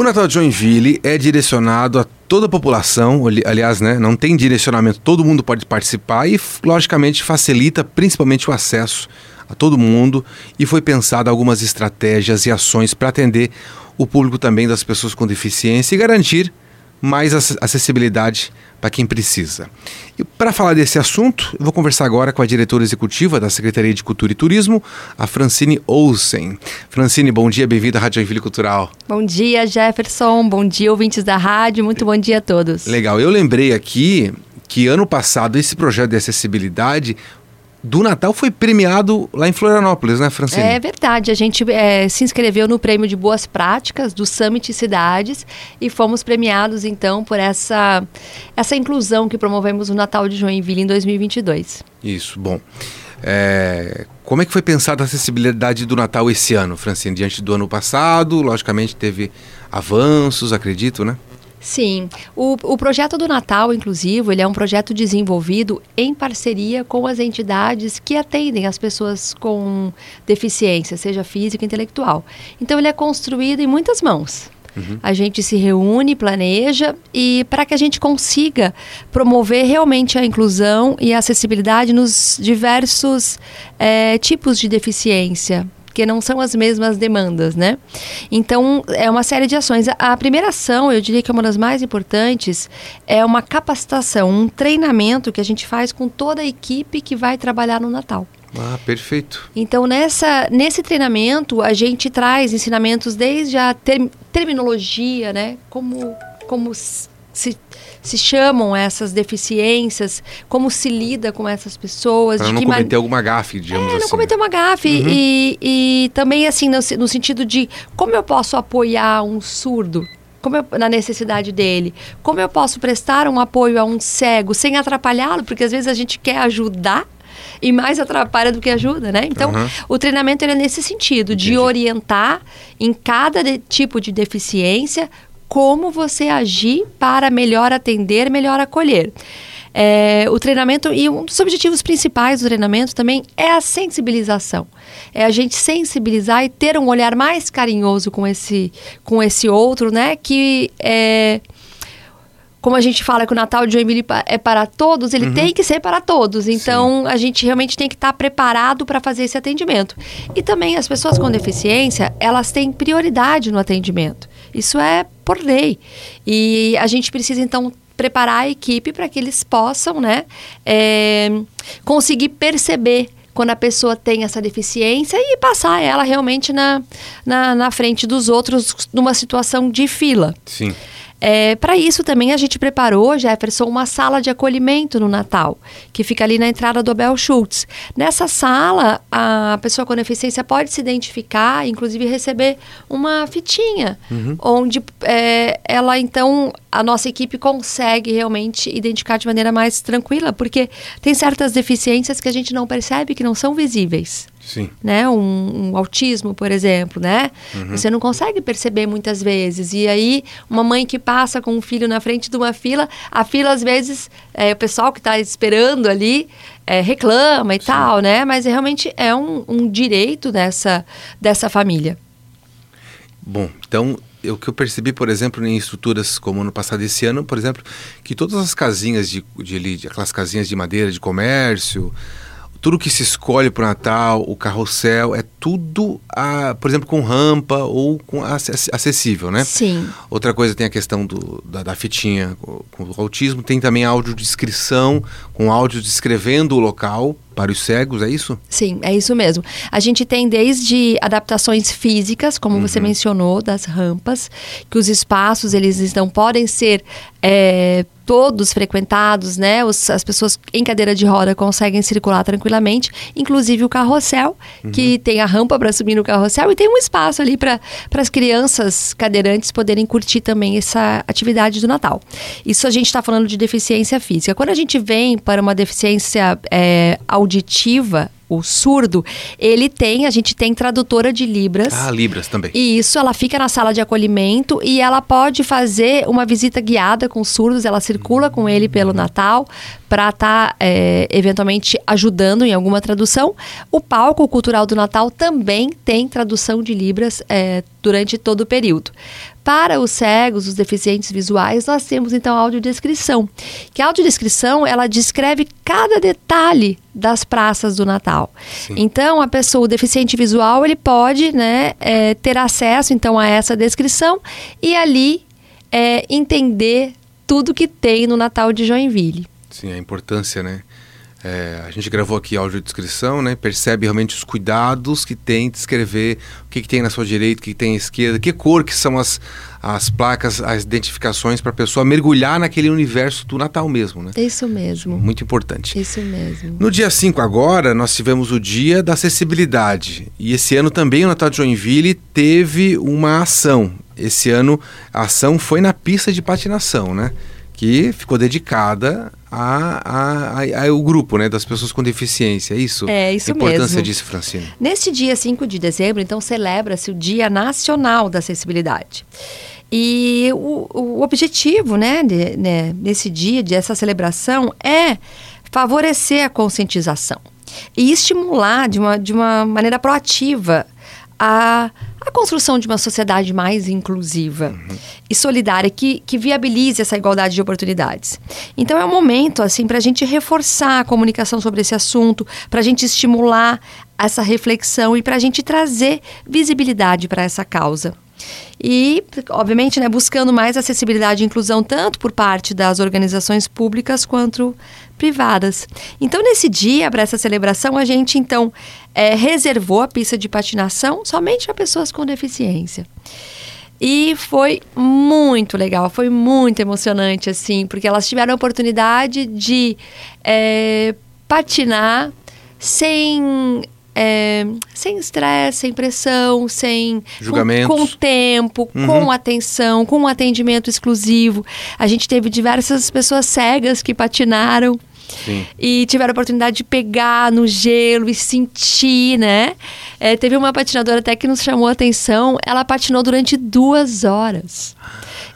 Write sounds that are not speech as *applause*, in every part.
O Natal de Joinville é direcionado a toda a população, aliás, né, não tem direcionamento, todo mundo pode participar e, logicamente, facilita principalmente o acesso a todo mundo e foi pensado algumas estratégias e ações para atender o público também das pessoas com deficiência e garantir mais acessibilidade para quem precisa. E para falar desse assunto, eu vou conversar agora com a diretora executiva da Secretaria de Cultura e Turismo, a Francine Olsen. Francine, bom dia, bem-vinda à Rádio Joinville Cultural. Bom dia, Jefferson, bom dia, ouvintes da rádio, muito bom dia a todos. Legal, eu lembrei aqui que ano passado esse projeto de acessibilidade do Natal foi premiado lá em Florianópolis, né, Francine? É verdade. A gente é, se inscreveu no prêmio de boas práticas do Summit Cidades e fomos premiados, então, por essa, essa inclusão que promovemos no Natal de Joinville em 2022. Isso, bom. É, como é que foi pensada a acessibilidade do Natal esse ano, Francine? Diante do ano passado, logicamente teve avanços, acredito, né? Sim, o, o projeto do Natal Inclusivo, ele é um projeto desenvolvido em parceria com as entidades que atendem as pessoas com deficiência, seja física ou intelectual. Então ele é construído em muitas mãos. Uhum. A gente se reúne, planeja e para que a gente consiga promover realmente a inclusão e a acessibilidade nos diversos é, tipos de deficiência, porque não são as mesmas demandas, né? Então, é uma série de ações. A primeira ação, eu diria que é uma das mais importantes, é uma capacitação, um treinamento que a gente faz com toda a equipe que vai trabalhar no Natal. Ah, perfeito. Então, nessa, nesse treinamento, a gente traz ensinamentos desde a ter, terminologia, né? Como, como se se chamam essas deficiências, como se lida com essas pessoas. Para não cometer alguma gafe, digamos é, assim. não cometer uma gafe. Uhum. E, e também, assim, no, no sentido de como eu posso apoiar um surdo como eu, na necessidade dele. Como eu posso prestar um apoio a um cego sem atrapalhá-lo, porque às vezes a gente quer ajudar e mais atrapalha do que ajuda, né? Então, uhum. o treinamento é nesse sentido, Entendi. de orientar em cada de, tipo de deficiência como você agir para melhor atender, melhor acolher. É, o treinamento, e um dos objetivos principais do treinamento também é a sensibilização. É a gente sensibilizar e ter um olhar mais carinhoso com esse, com esse outro, né? Que é, como a gente fala que o Natal de Joinville é para todos, ele uhum. tem que ser para todos. Então, Sim. a gente realmente tem que estar preparado para fazer esse atendimento. E também as pessoas com deficiência, elas têm prioridade no atendimento. Isso é por lei. E a gente precisa, então, preparar a equipe para que eles possam, né, é, conseguir perceber quando a pessoa tem essa deficiência e passar ela realmente na, na, na frente dos outros numa situação de fila. Sim. É, Para isso também a gente preparou, Jefferson, uma sala de acolhimento no Natal, que fica ali na entrada do Abel Schultz. Nessa sala, a pessoa com deficiência pode se identificar, inclusive receber uma fitinha, uhum. onde é, ela então, a nossa equipe consegue realmente identificar de maneira mais tranquila, porque tem certas deficiências que a gente não percebe que não são visíveis. Sim. Né? Um, um, autismo, por exemplo, né? Uhum. Você não consegue perceber muitas vezes. E aí, uma mãe que passa com um filho na frente de uma fila, a fila, às vezes, é, o pessoal que está esperando ali é, reclama e Sim. tal, né? Mas realmente é um, um direito dessa, dessa família. Bom, então o que eu percebi, por exemplo, em estruturas como no passado esse ano, por exemplo, que todas as casinhas de, de, de aquelas casinhas de madeira de comércio, tudo que se escolhe para o Natal, o carrossel, é tudo, a, por exemplo, com rampa ou com acessível, né? Sim. Outra coisa tem a questão do, da, da fitinha com, com o autismo, tem também audiodescrição, com áudio descrevendo o local para os cegos, é isso? Sim, é isso mesmo. A gente tem desde adaptações físicas, como uhum. você mencionou, das rampas, que os espaços eles então podem ser é, todos frequentados, né? Os, as pessoas em cadeira de roda conseguem circular tranquilamente, inclusive o carrossel, uhum. que tem a rampa para subir no carrossel e tem um espaço ali para as crianças cadeirantes poderem curtir também essa atividade do Natal. Isso a gente está falando de deficiência física. Quando a gente vem para uma deficiência é, auditiva, o surdo, ele tem, a gente tem tradutora de Libras. Ah, Libras também. E isso, ela fica na sala de acolhimento e ela pode fazer uma visita guiada com surdos, ela circula com ele pelo Natal para estar tá, é, eventualmente ajudando em alguma tradução. O palco cultural do Natal também tem tradução de Libras é, durante todo o período. Para os cegos, os deficientes visuais, nós temos então a audiodescrição. Que a audiodescrição, ela descreve cada detalhe das praças do Natal. Sim. Então, a pessoa, o deficiente visual, ele pode né, é, ter acesso então a essa descrição e ali é, entender tudo que tem no Natal de Joinville. Sim, a importância, né? É, a gente gravou aqui audiodescrição, né? Percebe realmente os cuidados que tem de escrever o que, que tem na sua direita, o que, que tem à esquerda, que cor que são as, as placas, as identificações para a pessoa mergulhar naquele universo do Natal mesmo, né? Isso mesmo. Muito importante. Isso mesmo. No dia 5 agora, nós tivemos o dia da acessibilidade. E esse ano também o Natal de Joinville teve uma ação. Esse ano a ação foi na pista de patinação, né? Que ficou dedicada ao grupo né, das pessoas com deficiência, é isso? É, isso mesmo. A importância mesmo. disso, Francine. Neste dia 5 de dezembro, então, celebra-se o Dia Nacional da Acessibilidade. E o, o objetivo né, de, né, desse dia, dessa celebração, é favorecer a conscientização e estimular de uma, de uma maneira proativa a a construção de uma sociedade mais inclusiva uhum. e solidária que, que viabilize essa igualdade de oportunidades. Então é um momento assim para a gente reforçar a comunicação sobre esse assunto, para a gente estimular essa reflexão e para a gente trazer visibilidade para essa causa. E, obviamente, né, buscando mais acessibilidade e inclusão tanto por parte das organizações públicas quanto privadas. Então, nesse dia, para essa celebração, a gente então é, reservou a pista de patinação somente para pessoas com deficiência. E foi muito legal, foi muito emocionante, assim, porque elas tiveram a oportunidade de é, patinar sem é, sem estresse, sem pressão, sem julgamento, com, com tempo, uhum. com atenção, com um atendimento exclusivo. A gente teve diversas pessoas cegas que patinaram Sim. E tiveram a oportunidade de pegar no gelo e sentir, né? É, teve uma patinadora até que nos chamou a atenção. Ela patinou durante duas horas.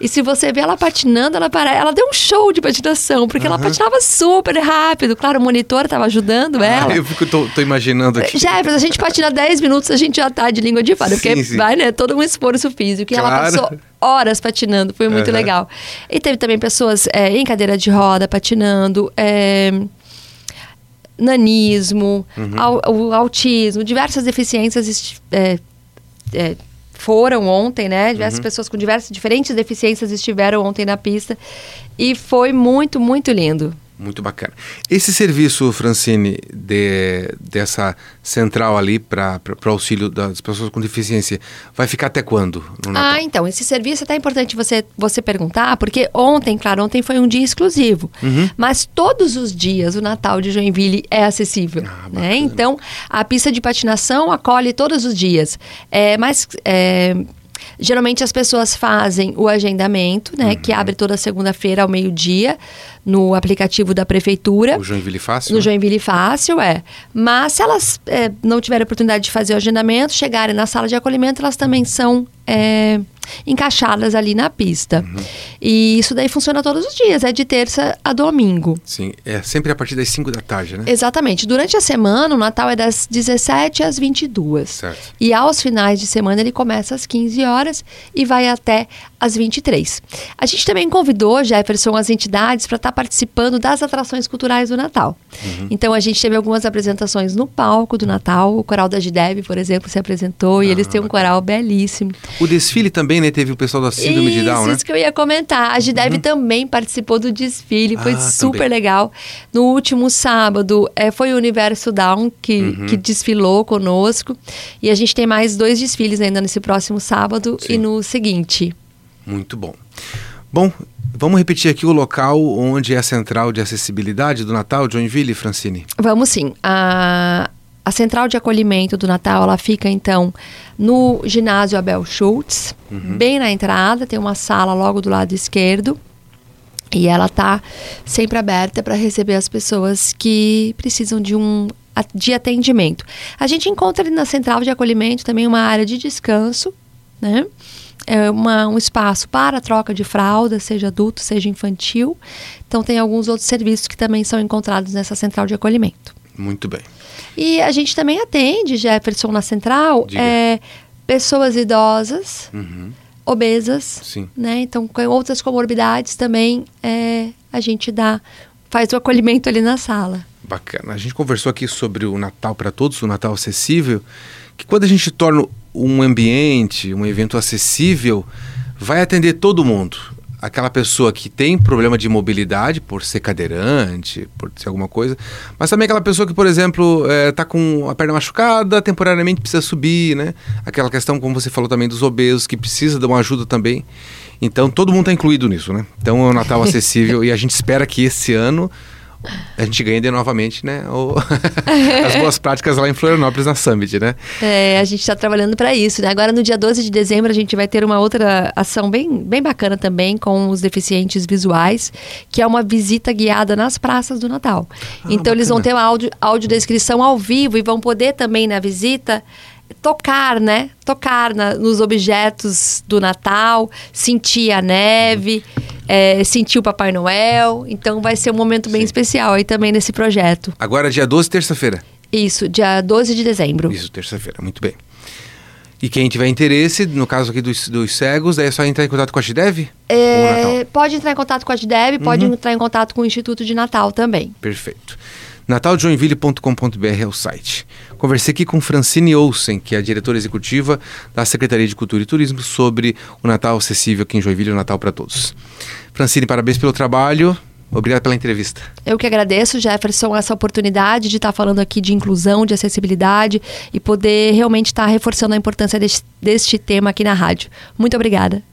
E se você vê ela patinando, ela, para... ela deu um show de patinação, porque uhum. ela patinava super rápido. Claro, o monitor estava ajudando ah, ela. Eu fico, tô, tô imaginando aqui. Jefferson, a gente patina 10 minutos, a gente já tá de língua de fora, porque sim. vai, né? Todo um esforço físico. E claro. ela passou horas patinando, foi muito uhum. legal. E teve também pessoas é, em cadeira de roda patinando. É, nanismo, uhum. o autismo, diversas deficiências é, é, foram ontem, né? Diversas uhum. pessoas com diversas diferentes deficiências estiveram ontem na pista e foi muito, muito lindo. Muito bacana. Esse serviço, Francine, de, dessa central ali para o auxílio das pessoas com deficiência, vai ficar até quando? Ah, então, esse serviço é até importante você, você perguntar, porque ontem, claro, ontem foi um dia exclusivo, uhum. mas todos os dias o Natal de Joinville é acessível. Ah, né? Então, a pista de patinação acolhe todos os dias. É, mas. É, Geralmente as pessoas fazem o agendamento, né? Uhum. Que abre toda segunda-feira ao meio-dia no aplicativo da prefeitura. O Joinville Fácil? No Joinville Fácil, é. Mas se elas é, não tiverem oportunidade de fazer o agendamento, chegarem na sala de acolhimento, elas também são é, encaixadas ali na pista. Uhum. E isso daí funciona todos os dias, é de terça a domingo. Sim, é sempre a partir das 5 da tarde, né? Exatamente. Durante a semana, o Natal é das 17 às 22. Certo. E aos finais de semana ele começa às 15 horas e vai até às 23. A gente também convidou, Jefferson, as entidades para estar tá participando das atrações culturais do Natal. Uhum. Então a gente teve algumas apresentações no palco do Natal. O coral da Gideb, por exemplo, se apresentou ah, e eles têm um coral belíssimo. O desfile também, né? Teve o pessoal da Síndrome isso, de Down, né? Isso que eu ia comentar. A Gideb uhum. também participou do desfile, foi ah, super também. legal. No último sábado é, foi o Universo Down que, uhum. que desfilou conosco. E a gente tem mais dois desfiles ainda nesse próximo sábado Sim. e no seguinte. Muito bom. Bom, vamos repetir aqui o local onde é a central de acessibilidade do Natal, Joinville, Francine? Vamos sim. A, a central de acolhimento do Natal, ela fica então no ginásio Abel Schultz, uhum. bem na entrada, tem uma sala logo do lado esquerdo. E ela está sempre aberta para receber as pessoas que precisam de um de atendimento. A gente encontra ali na central de acolhimento também uma área de descanso, né? É uma, um espaço para troca de fralda, seja adulto, seja infantil. Então, tem alguns outros serviços que também são encontrados nessa central de acolhimento. Muito bem. E a gente também atende, Jefferson, na central, é, pessoas idosas, uhum. obesas, Sim. né? Então, com outras comorbidades também é, a gente dá, faz o acolhimento ali na sala. Bacana. A gente conversou aqui sobre o Natal para todos, o Natal acessível, que quando a gente torna um ambiente, um evento acessível, vai atender todo mundo. Aquela pessoa que tem problema de mobilidade, por ser cadeirante, por ser alguma coisa, mas também aquela pessoa que, por exemplo, está com a perna machucada, temporariamente precisa subir, né? Aquela questão, como você falou também, dos obesos, que precisa de uma ajuda também. Então, todo mundo está incluído nisso, né? Então, é um Natal *laughs* acessível e a gente espera que esse ano a gente ganha de novamente, né? O... *laughs* As boas práticas lá em Florianópolis, na Summit, né? É, a gente está trabalhando para isso, né? Agora, no dia 12 de dezembro, a gente vai ter uma outra ação bem, bem bacana também com os deficientes visuais, que é uma visita guiada nas praças do Natal. Ah, então, bacana. eles vão ter uma áudio, audiodescrição ao vivo e vão poder também, na visita, tocar, né? Tocar na, nos objetos do Natal, sentir a neve, é, sentir o Papai Noel. Então vai ser um momento bem Sim. especial aí também nesse projeto. Agora, dia 12, terça-feira. Isso, dia 12 de dezembro. Isso, terça-feira, muito bem. E quem tiver interesse, no caso aqui dos, dos cegos, é só entrar em contato com a GDEV? É, pode entrar em contato com a GDEV, uhum. pode entrar em contato com o Instituto de Natal também. Perfeito nataljoinville.com.br é o site. Conversei aqui com Francine Olsen, que é a diretora executiva da Secretaria de Cultura e Turismo, sobre o Natal acessível aqui em Joinville, o Natal para todos. Francine, parabéns pelo trabalho. Obrigado pela entrevista. Eu que agradeço, Jefferson, essa oportunidade de estar falando aqui de inclusão, de acessibilidade e poder realmente estar reforçando a importância deste, deste tema aqui na rádio. Muito obrigada.